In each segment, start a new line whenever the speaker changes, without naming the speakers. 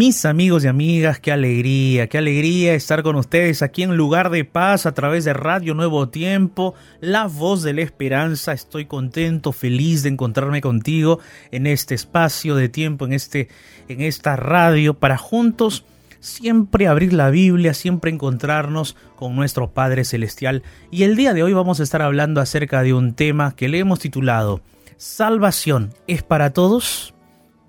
Mis amigos y amigas, qué alegría, qué alegría estar con ustedes aquí en Lugar de Paz a través de Radio Nuevo Tiempo, la voz de la esperanza. Estoy contento, feliz de encontrarme contigo en este espacio de tiempo, en, este, en esta radio, para juntos siempre abrir la Biblia, siempre encontrarnos con nuestro Padre Celestial. Y el día de hoy vamos a estar hablando acerca de un tema que le hemos titulado ¿Salvación es para todos?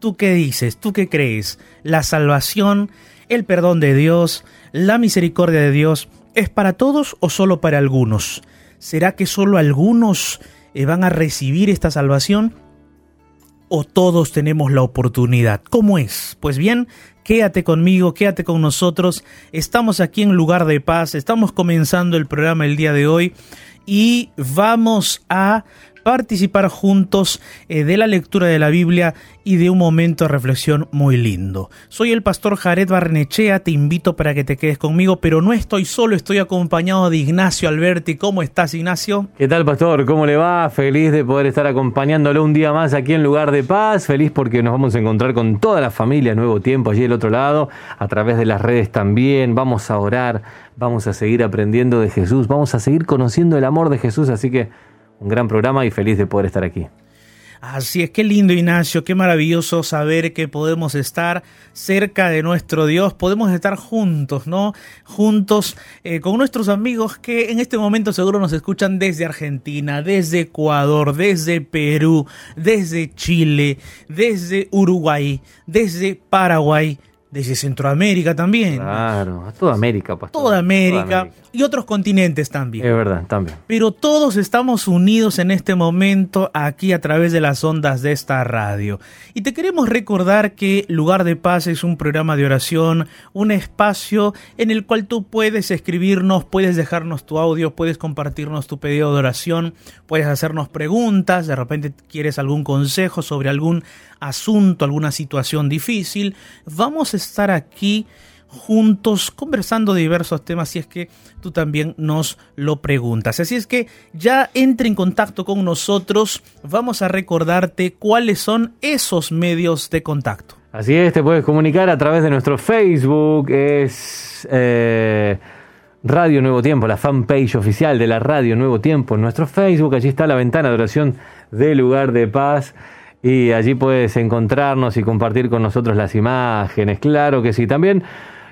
¿Tú qué dices? ¿Tú qué crees? ¿La salvación, el perdón de Dios, la misericordia de Dios es para todos o solo para algunos? ¿Será que solo algunos eh, van a recibir esta salvación? ¿O todos tenemos la oportunidad? ¿Cómo es? Pues bien, quédate conmigo, quédate con nosotros. Estamos aquí en lugar de paz, estamos comenzando el programa el día de hoy y vamos a participar juntos eh, de la lectura de la Biblia y de un momento de reflexión muy lindo. Soy el pastor Jared Barnechea, te invito para que te quedes conmigo, pero no estoy solo, estoy acompañado de Ignacio Alberti. ¿Cómo estás, Ignacio?
¿Qué tal, pastor? ¿Cómo le va? Feliz de poder estar acompañándolo un día más aquí en Lugar de Paz, feliz porque nos vamos a encontrar con toda la familia Nuevo Tiempo allí del otro lado, a través de las redes también, vamos a orar, vamos a seguir aprendiendo de Jesús, vamos a seguir conociendo el amor de Jesús, así que un gran programa y feliz de poder estar aquí.
Así es, qué lindo Ignacio, qué maravilloso saber que podemos estar cerca de nuestro Dios, podemos estar juntos, ¿no? Juntos eh, con nuestros amigos que en este momento seguro nos escuchan desde Argentina, desde Ecuador, desde Perú, desde Chile, desde Uruguay, desde Paraguay, desde Centroamérica también.
Claro, toda América,
pastor. Toda América, toda América, y otros continentes también.
Es verdad, también.
Pero todos estamos unidos en este momento aquí a través de las ondas de esta radio. Y te queremos recordar que Lugar de Paz es un programa de oración, un espacio en el cual tú puedes escribirnos, puedes dejarnos tu audio, puedes compartirnos tu pedido de oración, puedes hacernos preguntas, de repente quieres algún consejo sobre algún asunto, alguna situación difícil. Vamos a estar aquí juntos conversando de diversos temas si es que tú también nos lo preguntas. Así es que ya entre en contacto con nosotros, vamos a recordarte cuáles son esos medios de contacto.
Así es, te puedes comunicar a través de nuestro Facebook, es eh, Radio Nuevo Tiempo, la fanpage oficial de la Radio Nuevo Tiempo en nuestro Facebook, allí está la ventana de oración del lugar de paz. Y allí puedes encontrarnos y compartir con nosotros las imágenes, claro que sí. También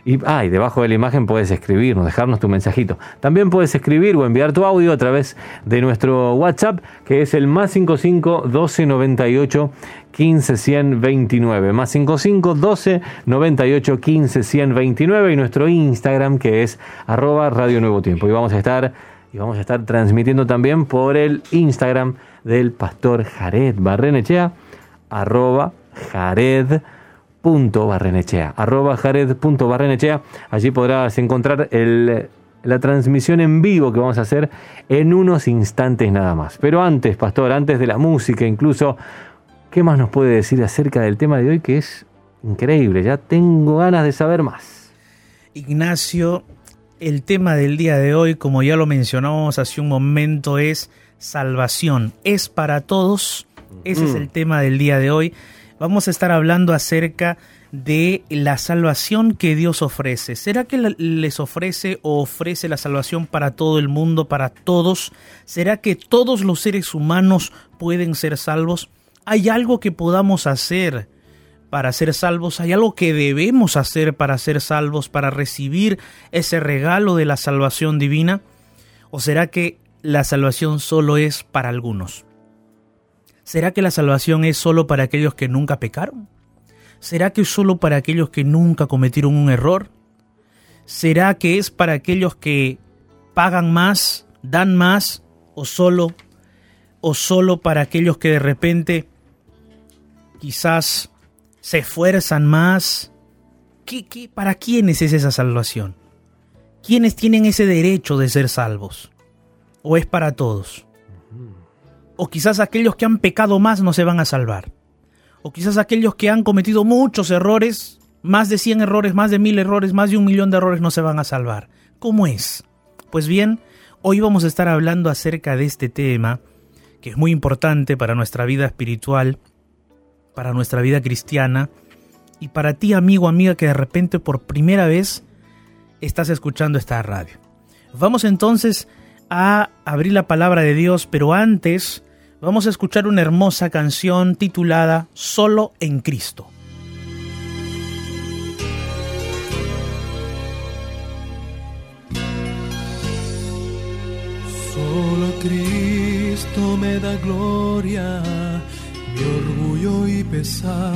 y, ah, debajo de la imagen puedes escribirnos, dejarnos tu mensajito. También puedes escribir o enviar tu audio a través de nuestro WhatsApp, que es el más 55 12 98 15 129. Más 55 12 98 15 129 y nuestro Instagram, que es arroba Radio Nuevo Tiempo. Y vamos a estar, y vamos a estar transmitiendo también por el Instagram del pastor Jared Barrenechea, arroba Jared punto barrenechea, arroba jared.barrenechea. Allí podrás encontrar la transmisión en vivo que vamos a hacer en unos instantes nada más. Pero antes, pastor, antes de la música incluso, ¿qué más nos puede decir acerca del tema de hoy que es increíble? Ya tengo ganas de saber más.
Ignacio, el tema del día de hoy, como ya lo mencionamos hace un momento, es salvación. ¿Es para todos? Ese es mm. el tema del día de hoy vamos a estar hablando acerca de la salvación que Dios ofrece. ¿Será que les ofrece o ofrece la salvación para todo el mundo, para todos? ¿Será que todos los seres humanos pueden ser salvos? ¿Hay algo que podamos hacer para ser salvos? ¿Hay algo que debemos hacer para ser salvos, para recibir ese regalo de la salvación divina? ¿O será que la salvación solo es para algunos? ¿Será que la salvación es solo para aquellos que nunca pecaron? ¿Será que es solo para aquellos que nunca cometieron un error? ¿Será que es para aquellos que pagan más, dan más o solo o solo para aquellos que de repente quizás se esfuerzan más? ¿Qué, para quiénes es esa salvación? ¿Quiénes tienen ese derecho de ser salvos? ¿O es para todos? O quizás aquellos que han pecado más no se van a salvar. O quizás aquellos que han cometido muchos errores, más de 100 errores, más de mil errores, más de un millón de errores no se van a salvar. ¿Cómo es? Pues bien, hoy vamos a estar hablando acerca de este tema, que es muy importante para nuestra vida espiritual, para nuestra vida cristiana, y para ti amigo amiga que de repente por primera vez estás escuchando esta radio. Vamos entonces a abrir la palabra de Dios, pero antes vamos a escuchar una hermosa canción titulada Solo en Cristo.
Solo Cristo me da gloria, mi orgullo y pesar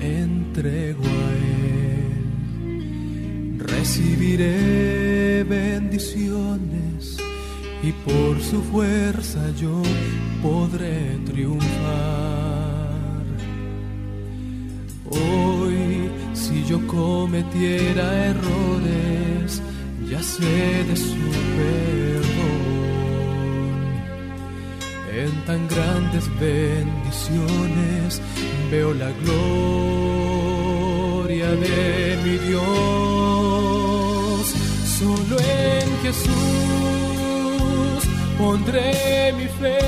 entrego a Él. Recibiré bendiciones y por su fuerza yo podré triunfar. Hoy, si yo cometiera errores, ya sé de su perdón. En tan grandes bendiciones veo la gloria de mi Dios. Solo en Jesús pondré mi fe,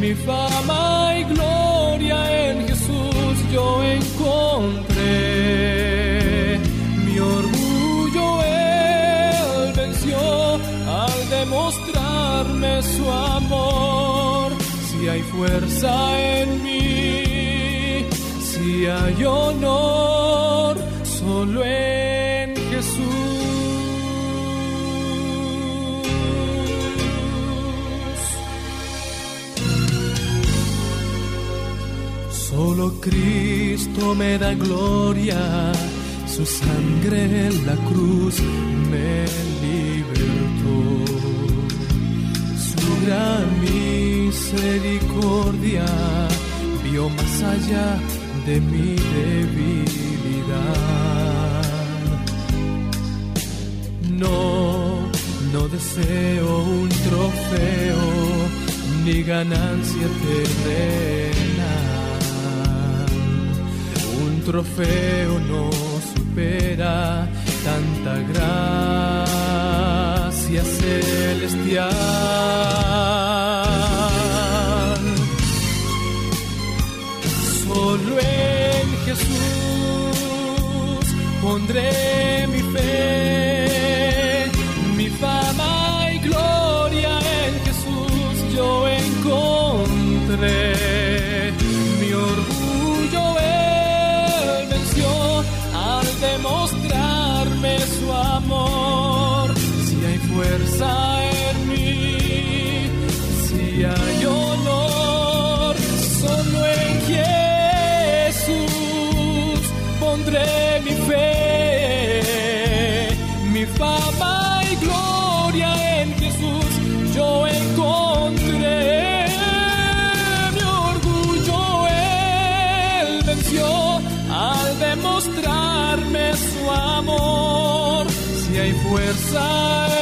mi fama y gloria en Jesús yo encontré. Mi orgullo él venció al demostrarme su amor. Si hay fuerza en mí, si hay honor, solo en Solo Cristo me da gloria, su sangre en la cruz me libertó. Su gran misericordia vio más allá de mi debilidad. No, no deseo un trofeo ni ganancia terrena. Trofeo no supera tanta gracia celestial. Solo en Jesús pondré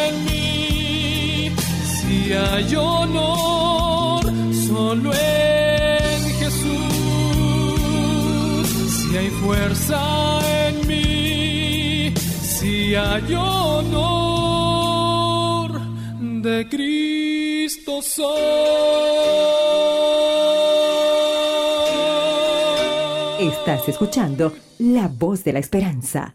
en mí, si hay honor, solo en Jesús. Si hay fuerza en mí, si hay honor, de Cristo soy.
Estás escuchando La Voz de la Esperanza.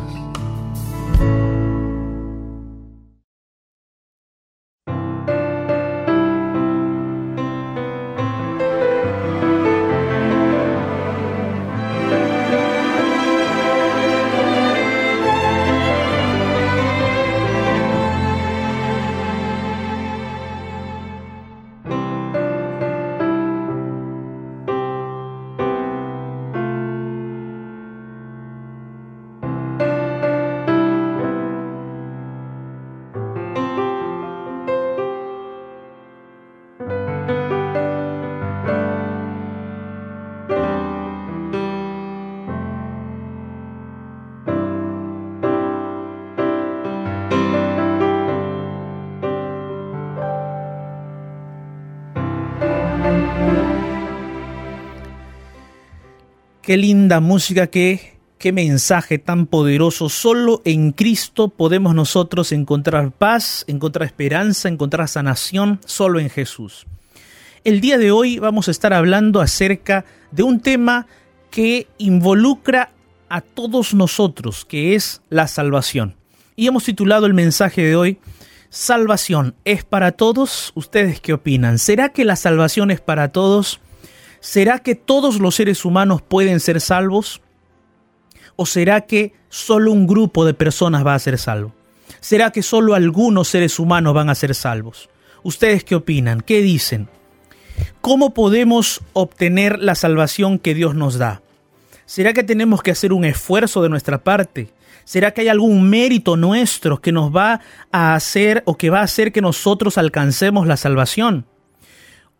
Qué linda música que Qué mensaje tan poderoso. Solo en Cristo podemos nosotros encontrar paz, encontrar esperanza, encontrar sanación, solo en Jesús. El día de hoy vamos a estar hablando acerca de un tema que involucra a todos nosotros, que es la salvación. Y hemos titulado el mensaje de hoy, Salvación, ¿es para todos? ¿Ustedes qué opinan? ¿Será que la salvación es para todos? ¿Será que todos los seres humanos pueden ser salvos? ¿O será que solo un grupo de personas va a ser salvo? ¿Será que solo algunos seres humanos van a ser salvos? ¿Ustedes qué opinan? ¿Qué dicen? ¿Cómo podemos obtener la salvación que Dios nos da? ¿Será que tenemos que hacer un esfuerzo de nuestra parte? ¿Será que hay algún mérito nuestro que nos va a hacer o que va a hacer que nosotros alcancemos la salvación?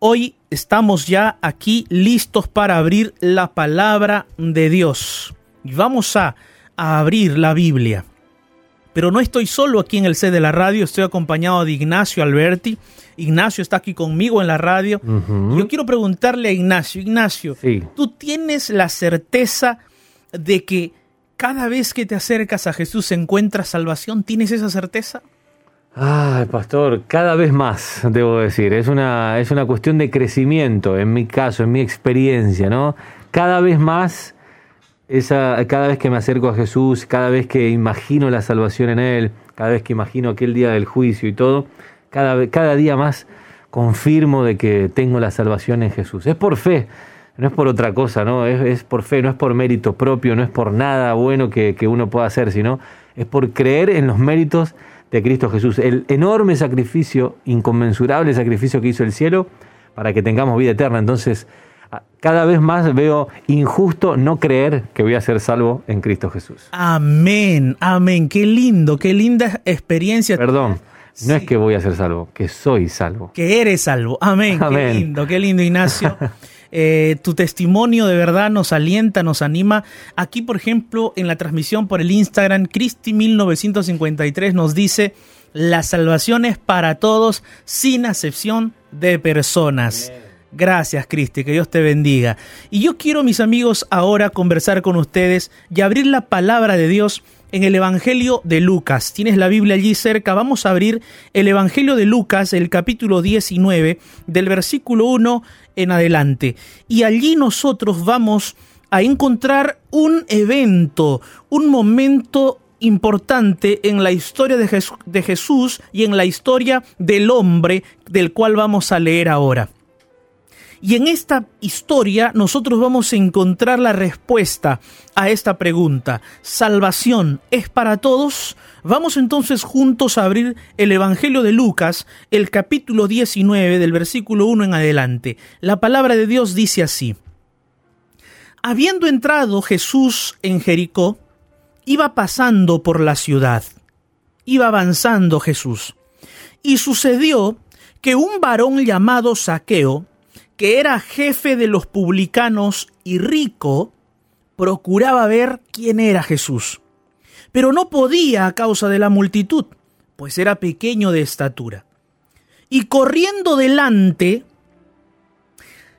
Hoy estamos ya aquí listos para abrir la palabra de Dios. Y vamos a, abrir la Biblia. Pero no estoy solo aquí en el C de la radio, estoy acompañado de Ignacio Alberti. Ignacio está aquí conmigo en la radio. Yo quiero preguntarle a Ignacio, Ignacio, ¿tú tienes la certeza de que cada vez que te acercas a Jesús encuentras salvación? ¿Tienes esa certeza?
Ay, pastor, cada vez más, debo decir. Es una, es una cuestión de crecimiento, en mi caso, en mi experiencia, ¿no? Cada vez más, esa, cada vez que me acerco a Jesús, cada vez que imagino la salvación en Él, cada vez que imagino aquel día del juicio y todo, cada, cada día más confirmo de que tengo la salvación en Jesús. Es por fe, no es por otra cosa, ¿no? Es, es por fe, no es por mérito propio, no es por nada bueno que, que uno pueda hacer, sino es por creer en los méritos de Cristo Jesús, el enorme sacrificio, inconmensurable sacrificio que hizo el cielo para que tengamos vida eterna. Entonces, cada vez más veo injusto no creer que voy a ser salvo en Cristo Jesús.
Amén, amén, qué lindo, qué linda experiencia.
Perdón, no es que voy a ser salvo, que soy salvo.
Que eres salvo, amén, amén. qué lindo, qué lindo Ignacio. Eh, tu testimonio de verdad nos alienta, nos anima. Aquí, por ejemplo, en la transmisión por el Instagram, Cristi1953 nos dice, la salvación es para todos, sin acepción de personas. Gracias, Cristi, que Dios te bendiga. Y yo quiero, mis amigos, ahora conversar con ustedes y abrir la palabra de Dios en el Evangelio de Lucas. Tienes la Biblia allí cerca. Vamos a abrir el Evangelio de Lucas, el capítulo 19, del versículo 1 en adelante. Y allí nosotros vamos a encontrar un evento, un momento importante en la historia de, Jesús y en la historia del hombre del cual vamos a leer ahora. Y en esta historia nosotros vamos a encontrar la respuesta a esta pregunta. ¿Salvación es para todos? Vamos entonces juntos a abrir el Evangelio de Lucas, el capítulo 19 del versículo 1 en adelante. La palabra de Dios dice así. Habiendo entrado Jesús en Jericó, iba pasando por la ciudad. Iba avanzando Jesús. Y sucedió que un varón llamado Saqueo, que era jefe de los publicanos y rico, procuraba ver quién era Jesús. Pero no podía a causa de la multitud, pues era pequeño de estatura. Y corriendo delante,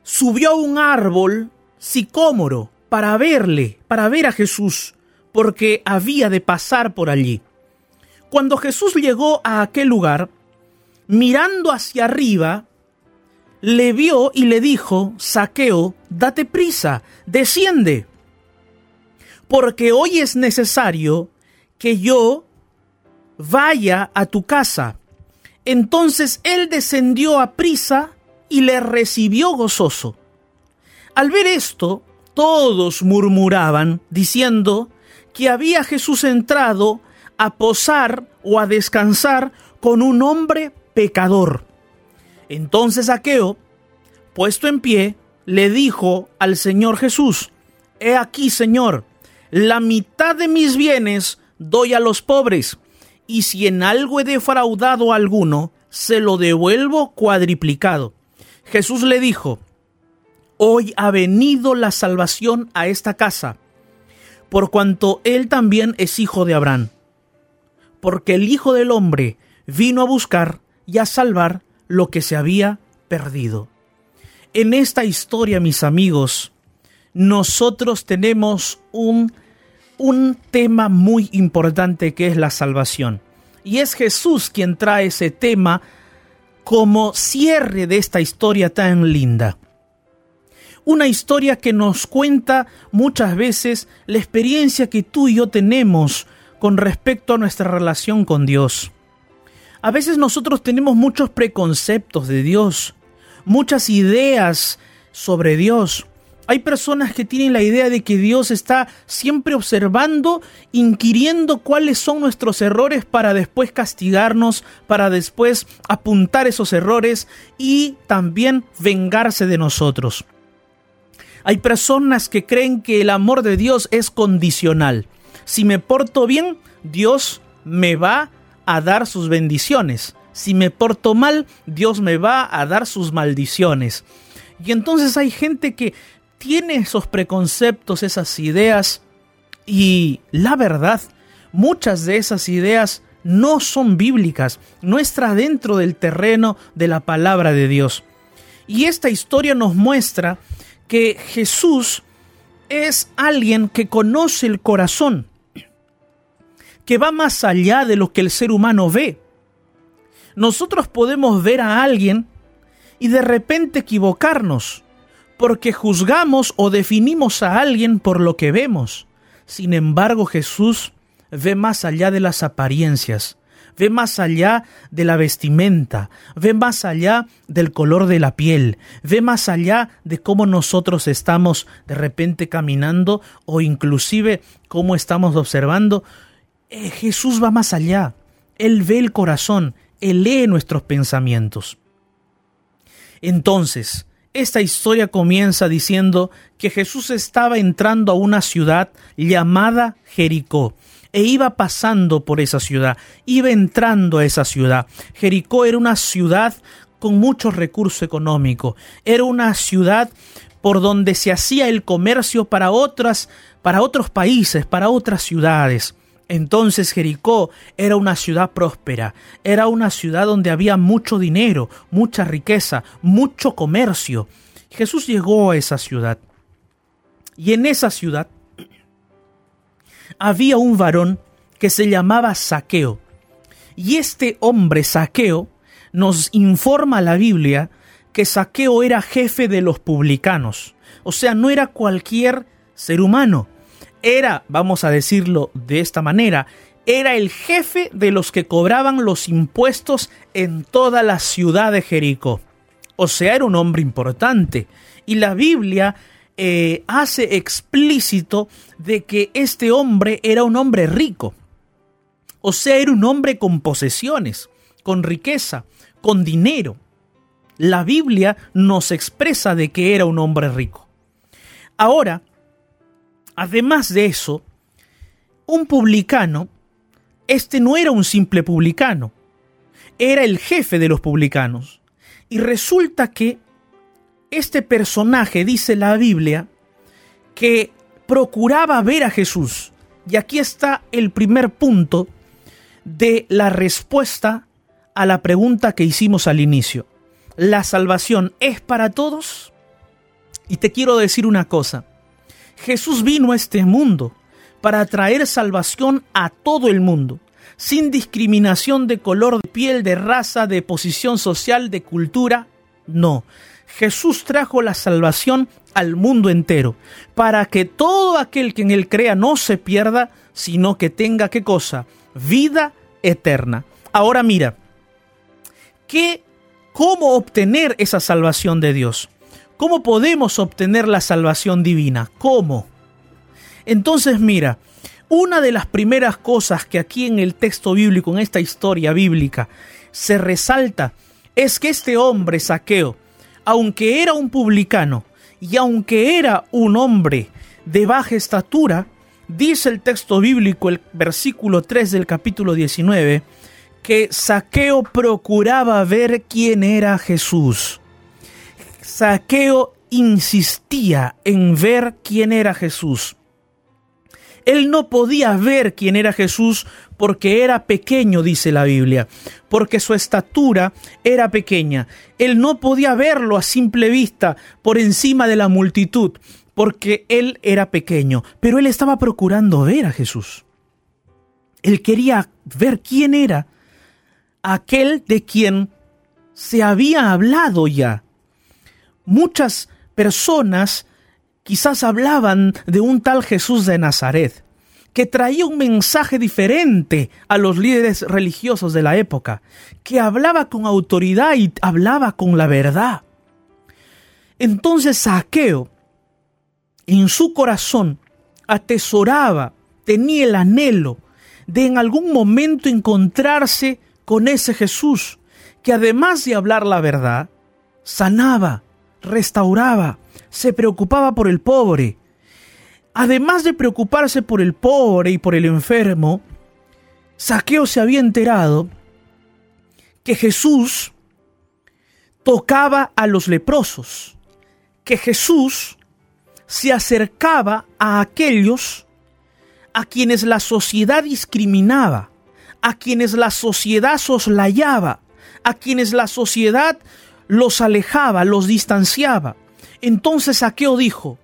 subió a un árbol sicómoro para verle, para ver a Jesús, porque había de pasar por allí. Cuando Jesús llegó a aquel lugar, mirando hacia arriba, le vio y le dijo, Saqueo, date prisa, desciende, porque hoy es necesario que yo vaya a tu casa. Entonces él descendió a prisa y le recibió gozoso. Al ver esto, todos murmuraban, diciendo que había Jesús entrado a posar o a descansar con un hombre pecador. Entonces Saqueo, puesto en pie, le dijo al Señor Jesús, He aquí, Señor, la mitad de mis bienes doy a los pobres, y si en algo he defraudado a alguno, se lo devuelvo cuadriplicado. Jesús le dijo, Hoy ha venido la salvación a esta casa, por cuanto él también es hijo de Abraham, porque el Hijo del Hombre vino a buscar y a salvar lo que se había perdido. En esta historia, mis amigos, nosotros tenemos un, un tema muy importante que es la salvación. Y es Jesús quien trae ese tema como cierre de esta historia tan linda. Una historia que nos cuenta muchas veces la experiencia que tú y yo tenemos con respecto a nuestra relación con Dios. A veces nosotros tenemos muchos preconceptos de Dios, muchas ideas sobre Dios. Hay personas que tienen la idea de que Dios está siempre observando, inquiriendo cuáles son nuestros errores para después castigarnos, para después apuntar esos errores y también vengarse de nosotros. Hay personas que creen que el amor de Dios es condicional. Si me porto bien, Dios me va a dar sus bendiciones. Si me porto mal, Dios me va a dar sus maldiciones. Y entonces hay gente que tiene esos preconceptos, esas ideas, y la verdad, muchas de esas ideas no son bíblicas, no está dentro del terreno de la palabra de Dios. Y esta historia nos muestra que Jesús es alguien que conoce el corazón, que va más allá de lo que el ser humano ve. Nosotros podemos ver a alguien y de repente equivocarnos, porque juzgamos o definimos a alguien por lo que vemos. Sin embargo, Jesús ve más allá de las apariencias ve más allá de la vestimenta, ve más allá del color de la piel, ve más allá de cómo nosotros estamos de repente caminando o inclusive cómo estamos observando. Eh, Jesús va más allá, Él ve el corazón, Él lee nuestros pensamientos. Entonces, esta historia comienza diciendo que Jesús estaba entrando a una ciudad llamada Jericó e iba pasando por esa ciudad, iba entrando a esa ciudad. Jericó era una ciudad con mucho recurso económico, era una ciudad por donde se hacía el comercio para otras para otros países, para otras ciudades. Entonces Jericó era una ciudad próspera, era una ciudad donde había mucho dinero, mucha riqueza, mucho comercio. Jesús llegó a esa ciudad. Y en esa ciudad había un varón que se llamaba Saqueo. Y este hombre Saqueo nos informa la Biblia que Saqueo era jefe de los publicanos. O sea, no era cualquier ser humano. Era, vamos a decirlo de esta manera, era el jefe de los que cobraban los impuestos en toda la ciudad de Jericó. O sea, era un hombre importante. Y la Biblia eh, hace explícito de que este hombre era un hombre rico. O sea, era un hombre con posesiones, con riqueza, con dinero. La Biblia nos expresa de que era un hombre rico. Ahora, además de eso, un publicano, este no era un simple publicano, era el jefe de los publicanos. Y resulta que este personaje, dice la Biblia, que procuraba ver a Jesús. Y aquí está el primer punto de la respuesta a la pregunta que hicimos al inicio. ¿La salvación es para todos? Y te quiero decir una cosa. Jesús vino a este mundo para traer salvación a todo el mundo, sin discriminación de color de piel, de raza, de posición social, de cultura. No, Jesús trajo la salvación al mundo entero, para que todo aquel que en él crea no se pierda, sino que tenga qué cosa? Vida eterna. Ahora mira, ¿qué, ¿cómo obtener esa salvación de Dios? ¿Cómo podemos obtener la salvación divina? ¿Cómo? Entonces mira, una de las primeras cosas que aquí en el texto bíblico, en esta historia bíblica, se resalta es que este hombre saqueo, aunque era un publicano y aunque era un hombre de baja estatura, dice el texto bíblico, el versículo 3 del capítulo 19, que Saqueo procuraba ver quién era Jesús. Saqueo insistía en ver quién era Jesús. Él no podía ver quién era Jesús porque era pequeño, dice la Biblia, porque su estatura era pequeña. Él no podía verlo a simple vista por encima de la multitud, porque él era pequeño, pero él estaba procurando ver a Jesús. Él quería ver quién era aquel de quien se había hablado ya. Muchas personas quizás hablaban de un tal Jesús de Nazaret, que traía un mensaje diferente a los líderes religiosos de la época, que hablaba con autoridad y hablaba con la verdad. Entonces Saqueo, en su corazón, atesoraba, tenía el anhelo de en algún momento encontrarse con ese Jesús, que además de hablar la verdad, sanaba, restauraba, se preocupaba por el pobre. Además de preocuparse por el pobre y por el enfermo, Saqueo se había enterado que Jesús tocaba a los leprosos, que Jesús se acercaba a aquellos a quienes la sociedad discriminaba, a quienes la sociedad soslayaba, a quienes la sociedad los alejaba, los distanciaba. Entonces Saqueo dijo,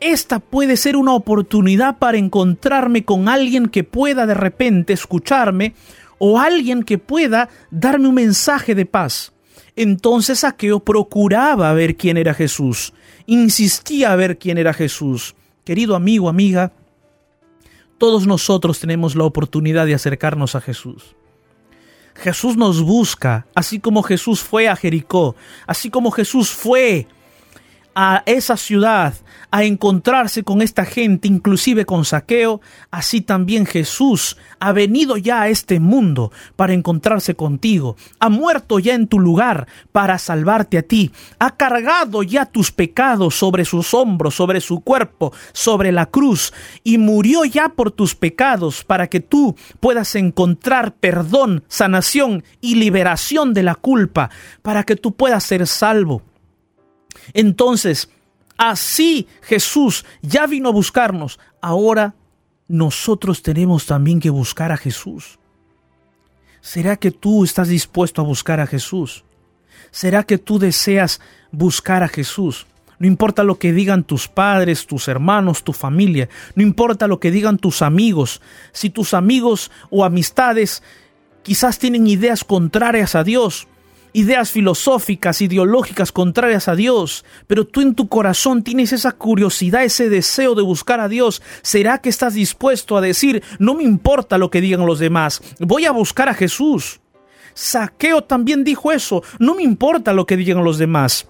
esta puede ser una oportunidad para encontrarme con alguien que pueda de repente escucharme o alguien que pueda darme un mensaje de paz. Entonces Saqueo procuraba ver quién era Jesús, insistía a ver quién era Jesús. Querido amigo, amiga, todos nosotros tenemos la oportunidad de acercarnos a Jesús. Jesús nos busca, así como Jesús fue a Jericó, así como Jesús fue a esa ciudad a encontrarse con esta gente, inclusive con saqueo, así también Jesús ha venido ya a este mundo para encontrarse contigo, ha muerto ya en tu lugar para salvarte a ti, ha cargado ya tus pecados sobre sus hombros, sobre su cuerpo, sobre la cruz, y murió ya por tus pecados para que tú puedas encontrar perdón, sanación y liberación de la culpa, para que tú puedas ser salvo. Entonces, así Jesús ya vino a buscarnos. Ahora nosotros tenemos también que buscar a Jesús. ¿Será que tú estás dispuesto a buscar a Jesús? ¿Será que tú deseas buscar a Jesús? No importa lo que digan tus padres, tus hermanos, tu familia, no importa lo que digan tus amigos, si tus amigos o amistades quizás tienen ideas contrarias a Dios, ideas filosóficas, ideológicas contrarias a Dios, pero tú en tu corazón tienes esa curiosidad, ese deseo de buscar a Dios, ¿será que estás dispuesto a decir, no me importa lo que digan los demás, voy a buscar a Jesús? Saqueo también dijo eso, no me importa lo que digan los demás.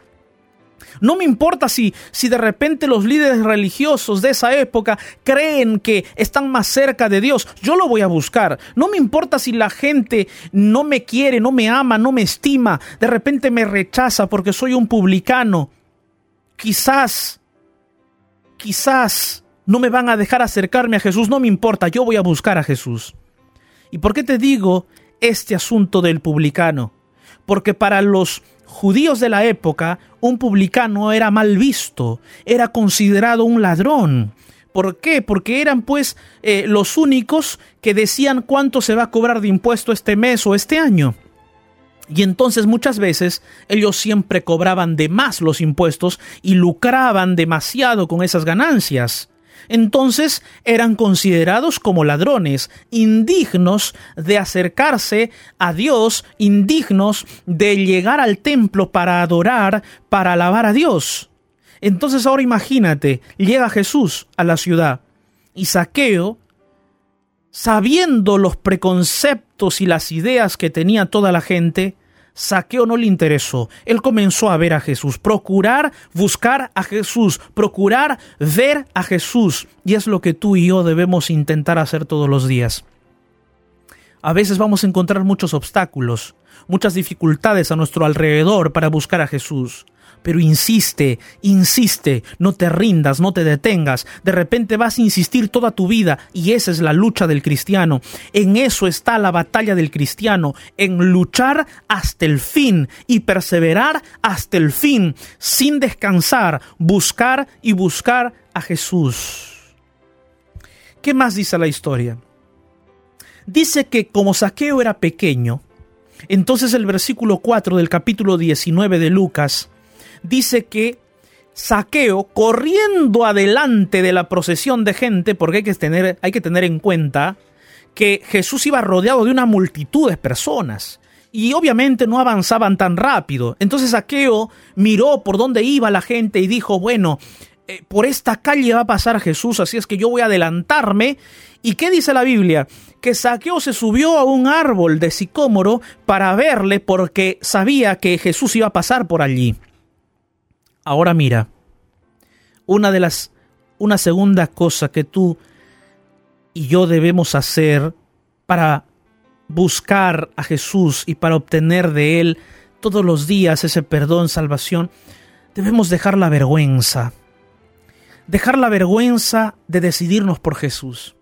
No me importa si, si de repente los líderes religiosos de esa época creen que están más cerca de Dios. Yo lo voy a buscar. No me importa si la gente no me quiere, no me ama, no me estima. De repente me rechaza porque soy un publicano. Quizás, quizás no me van a dejar acercarme a Jesús. No me importa, yo voy a buscar a Jesús. ¿Y por qué te digo este asunto del publicano? Porque para los judíos de la época, un publicano era mal visto, era considerado un ladrón. ¿Por qué? Porque eran pues eh, los únicos que decían cuánto se va a cobrar de impuesto este mes o este año. Y entonces muchas veces ellos siempre cobraban de más los impuestos y lucraban demasiado con esas ganancias entonces eran considerados como ladrones, indignos de acercarse a Dios, indignos de llegar al templo para adorar, para alabar a Dios. Entonces ahora imagínate, llega Jesús a la ciudad y Saqueo, sabiendo los preconceptos y las ideas que tenía toda la gente, Saqueo no le interesó. Él comenzó a ver a Jesús, procurar buscar a Jesús, procurar ver a Jesús. Y es lo que tú y yo debemos intentar hacer todos los días. A veces vamos a encontrar muchos obstáculos, muchas dificultades a nuestro alrededor para buscar a Jesús pero insiste, insiste, no te rindas, no te detengas. De repente vas a insistir toda tu vida y esa es la lucha del cristiano. En eso está la batalla del cristiano, en luchar hasta el fin y perseverar hasta el fin, sin descansar, buscar y buscar a Jesús. ¿Qué más dice la historia? Dice que como Saqueo era pequeño, entonces el versículo 4 del capítulo 19 de Lucas dice que Saqueo corriendo adelante de la procesión de gente, porque hay que tener, hay que tener en cuenta que Jesús iba rodeado de una multitud de personas y obviamente no avanzaban tan rápido. Entonces Saqueo miró por dónde iba la gente y dijo, bueno, eh, por esta calle va a pasar Jesús, así es que yo voy a adelantarme. ¿Y qué dice la Biblia? Que Saqueo se subió a un árbol de sicómoro para verle porque sabía que Jesús iba a pasar por allí. Ahora mira, una de las una segunda cosa que tú y yo debemos hacer para buscar a Jesús y para obtener de él todos los días ese perdón, salvación, debemos dejar la vergüenza. Dejar la vergüenza de decidirnos por Jesús.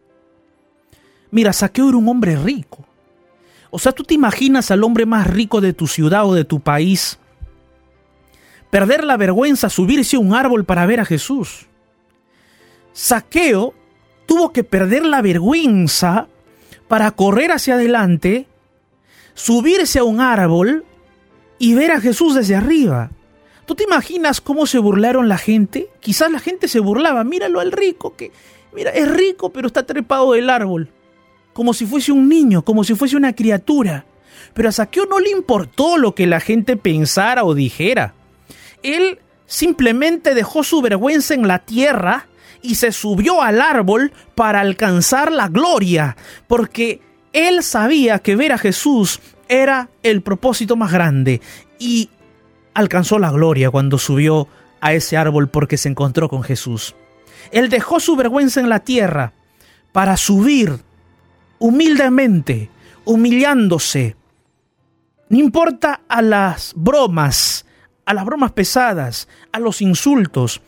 Mira, Saqueo era un hombre rico. O sea, tú te imaginas al hombre más rico de tu ciudad o de tu país perder la vergüenza, subirse a un árbol para ver a Jesús. Saqueo tuvo que perder la vergüenza para correr hacia adelante, subirse a un árbol y ver a Jesús desde arriba. ¿Tú te imaginas cómo se burlaron la gente? Quizás la gente se burlaba, míralo al rico, que mira, es rico pero está trepado del árbol, como si fuese un niño, como si fuese una criatura. Pero a Saqueo no le importó lo que la gente pensara o dijera él simplemente dejó su vergüenza en la tierra y se subió al árbol para alcanzar la gloria, porque él sabía que ver a Jesús era el propósito más grande y alcanzó la gloria cuando subió a ese árbol porque se encontró con Jesús. Él dejó su vergüenza en la tierra para subir humildemente, humillándose. No importa a las bromas, a las bromas pesadas, a los insultos,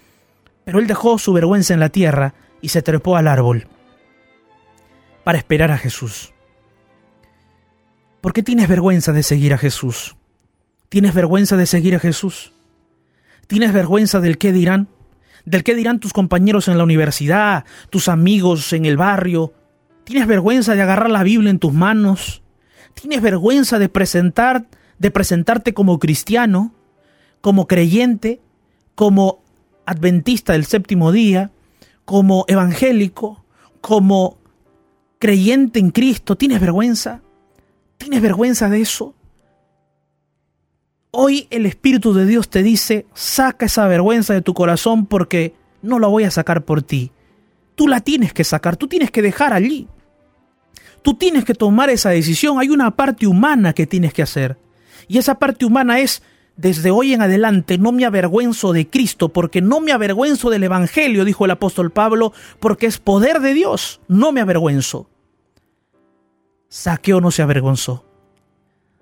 pero él dejó su vergüenza en la tierra y se trepó al árbol para esperar a Jesús. ¿Por qué tienes vergüenza de seguir a Jesús? ¿Tienes vergüenza de seguir a Jesús? ¿Tienes vergüenza del qué dirán? ¿Del qué dirán tus compañeros en la universidad, tus amigos en el barrio? ¿Tienes vergüenza de agarrar la Biblia en tus manos? ¿Tienes vergüenza de presentar de presentarte como cristiano? Como creyente, como adventista del séptimo día, como evangélico, como creyente en Cristo, ¿tienes vergüenza? ¿Tienes vergüenza de eso? Hoy el Espíritu de Dios te dice, saca esa vergüenza de tu corazón porque no la voy a sacar por ti. Tú la tienes que sacar, tú tienes que dejar allí. Tú tienes que tomar esa decisión. Hay una parte humana que tienes que hacer. Y esa parte humana es desde hoy en adelante no me avergüenzo de Cristo, porque no me avergüenzo del Evangelio, dijo el apóstol Pablo, porque es poder de Dios, no me avergüenzo. Saqueo no se avergonzó.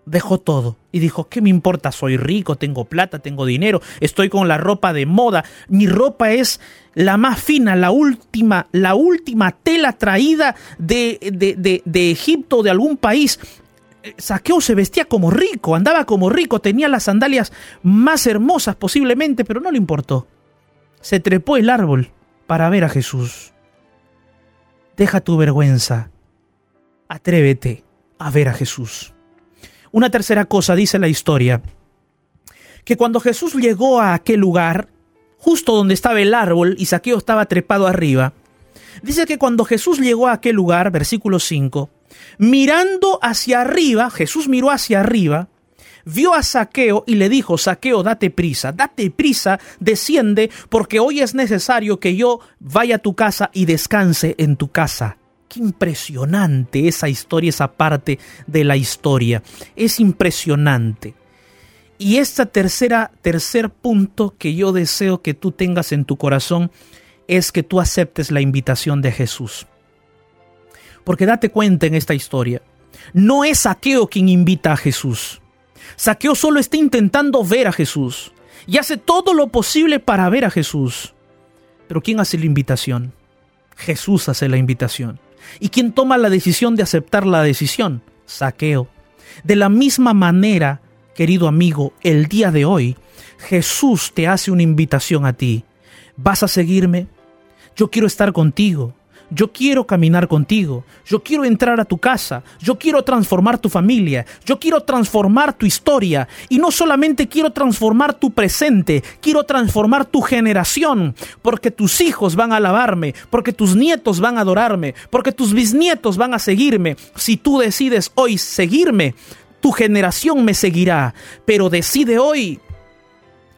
Dejó todo y dijo, ¿qué me importa? Soy rico, tengo plata, tengo dinero, estoy con la ropa de moda, mi ropa es la más fina, la última, la última tela traída de, de, de, de Egipto de algún país. Saqueo se vestía como rico, andaba como rico, tenía las sandalias más hermosas posiblemente, pero no le importó. Se trepó el árbol para ver a Jesús. Deja tu vergüenza. Atrévete a ver a Jesús. Una tercera cosa dice la historia, que cuando Jesús llegó a aquel lugar, justo donde estaba el árbol y Saqueo estaba trepado arriba, dice que cuando Jesús llegó a aquel lugar, versículo 5, Mirando hacia arriba, Jesús miró hacia arriba, vio a Saqueo y le dijo, Saqueo, date prisa, date prisa, desciende, porque hoy es necesario que yo vaya a tu casa y descanse en tu casa. Qué impresionante esa historia, esa parte de la historia. Es impresionante. Y este tercera, tercer punto que yo deseo que tú tengas en tu corazón es que tú aceptes la invitación de Jesús. Porque date cuenta en esta historia, no es Saqueo quien invita a Jesús. Saqueo solo está intentando ver a Jesús y hace todo lo posible para ver a Jesús. Pero ¿quién hace la invitación? Jesús hace la invitación. ¿Y quién toma la decisión de aceptar la decisión? Saqueo. De la misma manera, querido amigo, el día de hoy, Jesús te hace una invitación a ti. ¿Vas a seguirme? Yo quiero estar contigo. Yo quiero caminar contigo, yo quiero entrar a tu casa, yo quiero transformar tu familia, yo quiero transformar tu historia. Y no solamente quiero transformar tu presente, quiero transformar tu generación, porque tus hijos van a alabarme, porque tus nietos van a adorarme, porque tus bisnietos van a seguirme. Si tú decides hoy seguirme, tu generación me seguirá, pero decide hoy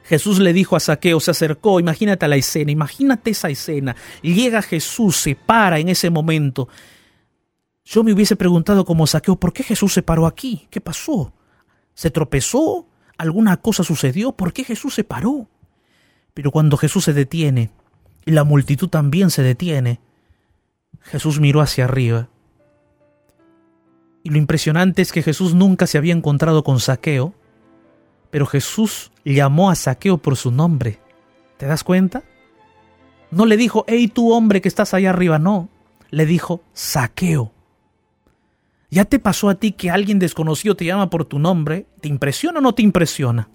Jesús le dijo a Saqueo, se acercó, imagínate la escena, imagínate esa escena. Llega Jesús, se para en ese momento. Yo me hubiese preguntado como Saqueo, ¿por qué Jesús se paró aquí? ¿Qué pasó? ¿Se tropezó? ¿Alguna cosa sucedió? ¿Por qué Jesús se paró? Pero cuando Jesús se detiene, y la multitud también se detiene, Jesús miró hacia arriba. Y lo impresionante es que Jesús nunca se había encontrado con Saqueo, pero Jesús llamó a Saqueo por su nombre. ¿Te das cuenta? No le dijo, hey tú hombre que estás allá arriba, no. Le dijo, Saqueo. ¿Ya te pasó a ti que alguien desconocido te llama por tu nombre? ¿Te impresiona o no te impresiona?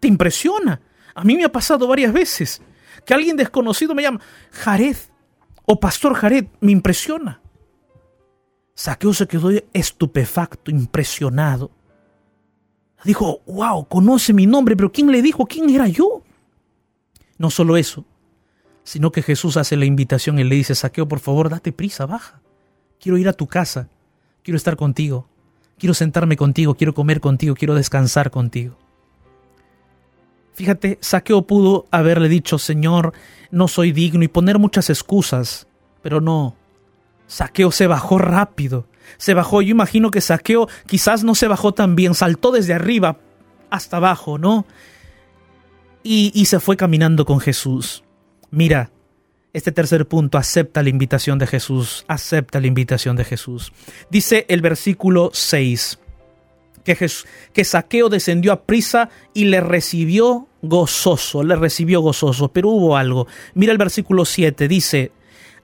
Te impresiona. A mí me ha pasado varias veces que alguien desconocido me llama Jared o Pastor Jared. Me impresiona. Saqueo se quedó estupefacto, impresionado. Dijo, wow, conoce mi nombre, pero ¿quién le dijo? ¿Quién era yo? No solo eso, sino que Jesús hace la invitación y le dice, Saqueo, por favor, date prisa, baja. Quiero ir a tu casa, quiero estar contigo, quiero sentarme contigo, quiero comer contigo, quiero descansar contigo. Fíjate, Saqueo pudo haberle dicho, Señor, no soy digno y poner muchas excusas, pero no. Saqueo se bajó rápido se bajó. Yo imagino que Saqueo quizás no se bajó tan bien, saltó desde arriba hasta abajo, ¿no? Y, y se fue caminando con Jesús. Mira, este tercer punto, acepta la invitación de Jesús, acepta la invitación de Jesús. Dice el versículo 6, que, que Saqueo descendió a prisa y le recibió gozoso, le recibió gozoso, pero hubo algo. Mira el versículo 7, dice,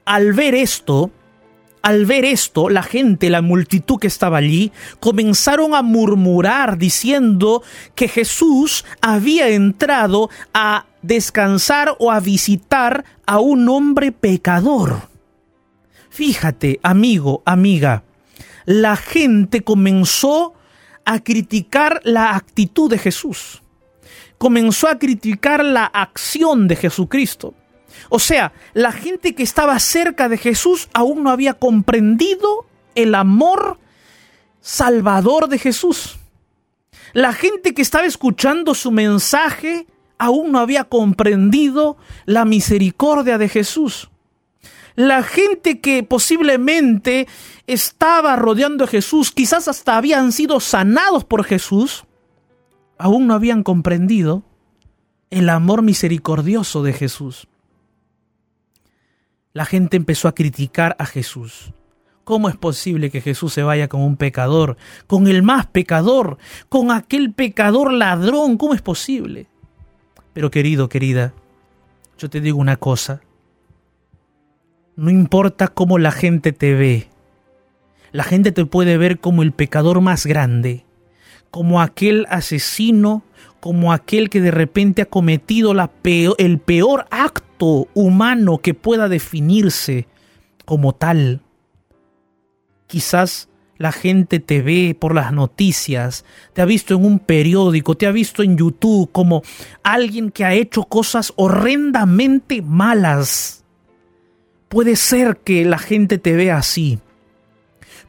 al ver esto, al ver esto, la gente, la multitud que estaba allí, comenzaron a murmurar diciendo que Jesús había entrado a descansar o a visitar a un hombre pecador. Fíjate, amigo, amiga, la gente comenzó a criticar la actitud de Jesús. Comenzó a criticar la acción de Jesucristo. O sea, la gente que estaba cerca de Jesús aún no había comprendido el amor salvador de Jesús. La gente que estaba escuchando su mensaje aún no había comprendido la misericordia de Jesús. La gente que posiblemente estaba rodeando a Jesús, quizás hasta habían sido sanados por Jesús, aún no habían comprendido el amor misericordioso de Jesús la gente empezó a criticar a Jesús. ¿Cómo es posible que Jesús se vaya con un pecador, con el más pecador, con aquel pecador ladrón? ¿Cómo es posible? Pero querido, querida, yo te digo una cosa. No importa cómo la gente te ve. La gente te puede ver como el pecador más grande, como aquel asesino, como aquel que de repente ha cometido el peor acto humano que pueda definirse como tal. Quizás la gente te ve por las noticias, te ha visto en un periódico, te ha visto en YouTube como alguien que ha hecho cosas horrendamente malas. Puede ser que la gente te vea así,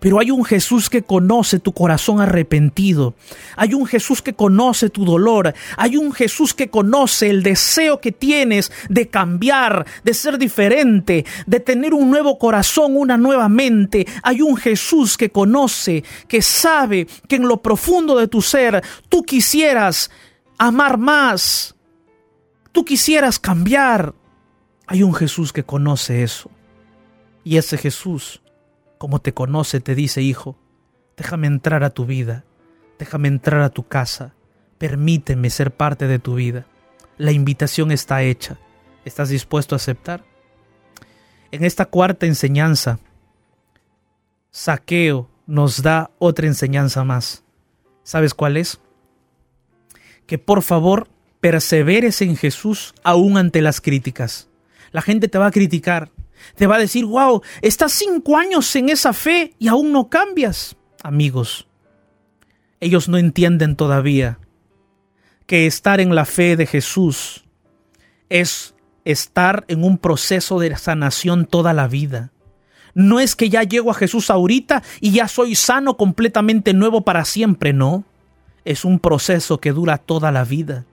pero hay un Jesús que conoce tu corazón arrepentido. Hay un Jesús que conoce tu dolor. Hay un Jesús que conoce el deseo que tienes de cambiar, de ser diferente, de tener un nuevo corazón, una nueva mente. Hay un Jesús que conoce, que sabe que en lo profundo de tu ser tú quisieras amar más. Tú quisieras cambiar. Hay un Jesús que conoce eso. Y ese Jesús como te conoce, te dice, hijo, déjame entrar a tu vida, déjame entrar a tu casa, permíteme ser parte de tu vida. La invitación está hecha. ¿Estás dispuesto a aceptar? En esta cuarta enseñanza, Saqueo nos da otra enseñanza más. ¿Sabes cuál es? Que por favor perseveres en Jesús aún ante las críticas. La gente te va a criticar, Te va a decir, wow, estás cinco años en esa fe y aún no cambias. Amigos, ellos no entienden todavía que estar en la fe de Jesús es estar en un proceso de sanación toda la vida. No es que ya llego a Jesús ahorita y ya soy sano completamente nuevo para siempre, no. Es un proceso que dura toda la vida.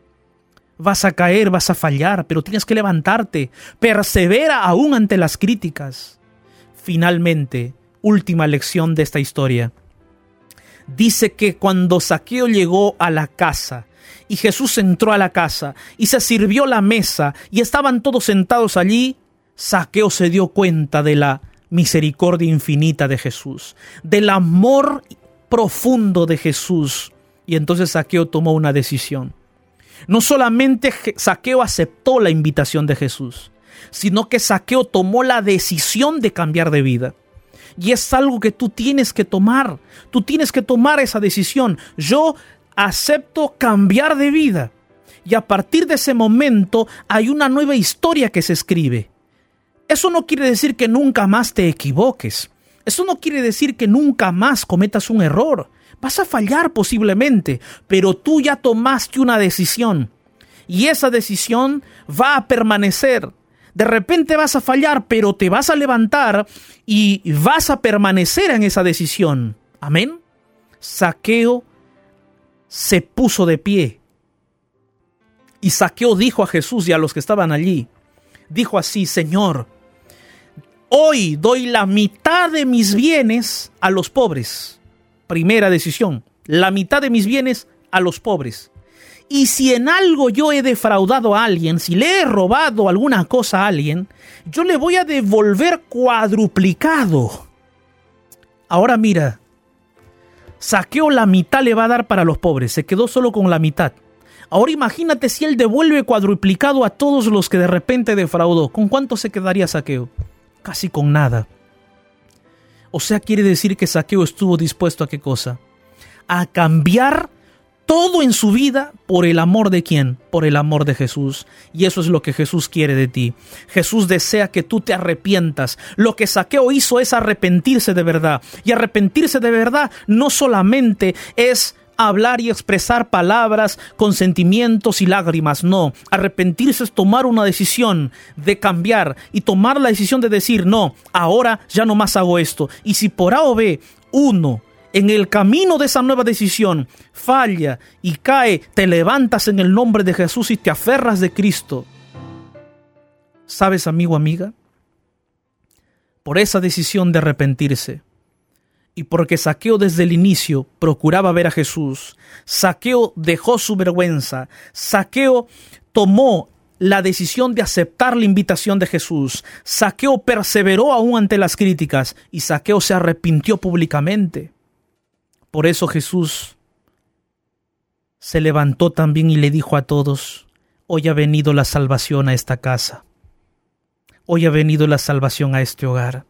Vas a caer, vas a fallar, pero tienes que levantarte. Persevera aún ante las críticas. Finalmente, última lección de esta historia. Dice que cuando Saqueo llegó a la casa, y Jesús entró a la casa, y se sirvió la mesa, y estaban todos sentados allí, Saqueo se dio cuenta de la misericordia infinita de Jesús, del amor profundo de Jesús. Y entonces Saqueo tomó una decisión. No solamente Saqueo aceptó la invitación de Jesús, sino que Saqueo tomó la decisión de cambiar de vida. Y es algo que tú tienes que tomar. Tú tienes que tomar esa decisión. Yo acepto cambiar de vida. Y a partir de ese momento hay una nueva historia que se escribe. Eso no quiere decir que nunca más te equivoques. Eso no quiere decir que nunca más cometas un error. Vas a fallar posiblemente, pero tú ya tomaste una decisión. Y esa decisión va a permanecer. De repente vas a fallar, pero te vas a levantar y vas a permanecer en esa decisión. Amén. Saqueo se puso de pie. Y Saqueo dijo a Jesús y a los que estaban allí, dijo así, Señor, Hoy doy la mitad de mis bienes a los pobres. Primera decisión, la mitad de mis bienes a los pobres. Y si en algo yo he defraudado a alguien, si le he robado alguna cosa a alguien, yo le voy a devolver cuadruplicado. Ahora mira, saqueo la mitad le va a dar para los pobres, se quedó solo con la mitad. Ahora imagínate si él devuelve cuadruplicado a todos los que de repente defraudó. ¿Con cuánto se quedaría saqueo? casi con nada. O sea, quiere decir que Saqueo estuvo dispuesto a qué cosa? A cambiar todo en su vida por el amor de quién? Por el amor de Jesús. Y eso es lo que Jesús quiere de ti. Jesús desea que tú te arrepientas. Lo que Saqueo hizo es arrepentirse de verdad. Y arrepentirse de verdad no solamente es hablar y expresar palabras con sentimientos y lágrimas. No, arrepentirse es tomar una decisión de cambiar y tomar la decisión de decir, no, ahora ya no más hago esto. Y si por A o B uno en el camino de esa nueva decisión falla y cae, te levantas en el nombre de Jesús y te aferras de Cristo. ¿Sabes, amigo, amiga? Por esa decisión de arrepentirse, y porque Saqueo desde el inicio procuraba ver a Jesús, Saqueo dejó su vergüenza, Saqueo tomó la decisión de aceptar la invitación de Jesús, Saqueo perseveró aún ante las críticas y Saqueo se arrepintió públicamente. Por eso Jesús se levantó también y le dijo a todos, hoy ha venido la salvación a esta casa, hoy ha venido la salvación a este hogar.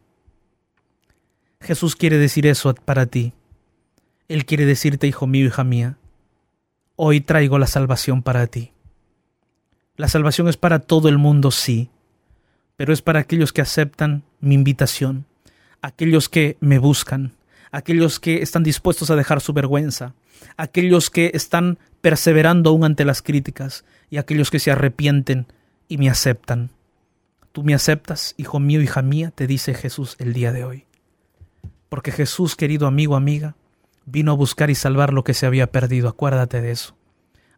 Jesús quiere decir eso para ti. Él quiere decirte, hijo mío, hija mía, hoy traigo la salvación para ti. La salvación es para todo el mundo, sí, pero es para aquellos que aceptan mi invitación, aquellos que me buscan, aquellos que están dispuestos a dejar su vergüenza, aquellos que están perseverando aún ante las críticas y aquellos que se arrepienten y me aceptan. Tú me aceptas, hijo mío, hija mía, te dice Jesús el día de hoy porque Jesús, querido amigo, amiga, vino a buscar y salvar lo que se había perdido. Acuérdate de eso.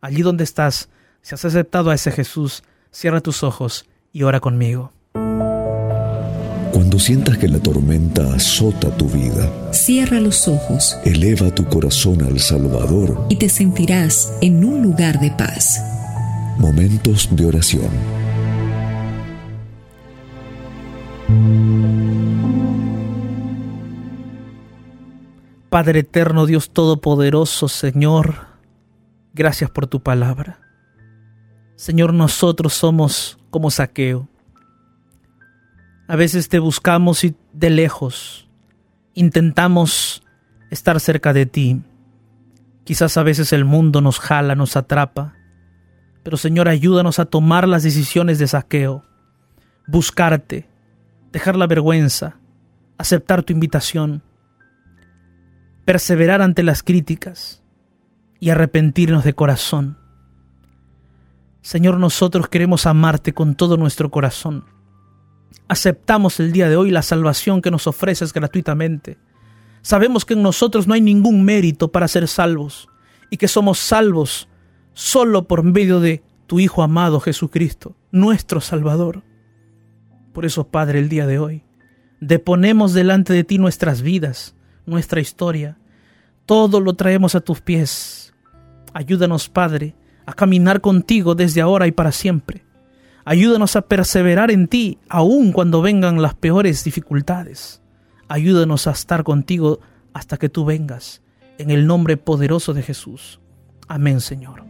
Allí donde estás, si has aceptado a ese Jesús, cierra tus ojos y ora conmigo.
Cuando sientas que la tormenta azota tu vida,
cierra los ojos,
eleva tu corazón al Salvador
y te sentirás en un lugar de paz.
Momentos de oración.
Padre eterno, Dios todopoderoso, Señor, gracias por tu palabra. Señor, nosotros somos como saqueo. A veces te buscamos y de lejos intentamos estar cerca de ti. Quizás a veces el mundo nos jala, nos atrapa. Pero Señor, ayúdanos a tomar las decisiones de saqueo, buscarte, dejar la vergüenza, aceptar tu invitación, perseverar ante las críticas y arrepentirnos de corazón. Señor, nosotros queremos amarte con todo nuestro corazón. Aceptamos el día de hoy la salvación que nos ofreces gratuitamente. Sabemos que en nosotros no hay ningún mérito para ser salvos y que somos salvos solo por medio de tu Hijo amado Jesucristo, nuestro Salvador. Por eso, Padre, el día de hoy, deponemos delante de ti nuestras vidas, nuestra historia. Todo lo traemos a tus pies. Ayúdanos, Padre, a caminar contigo desde ahora y para siempre. Ayúdanos a perseverar en ti, aun cuando vengan las peores dificultades. Ayúdanos a estar contigo hasta que tú vengas, en el nombre poderoso de Jesús. Amén, Señor.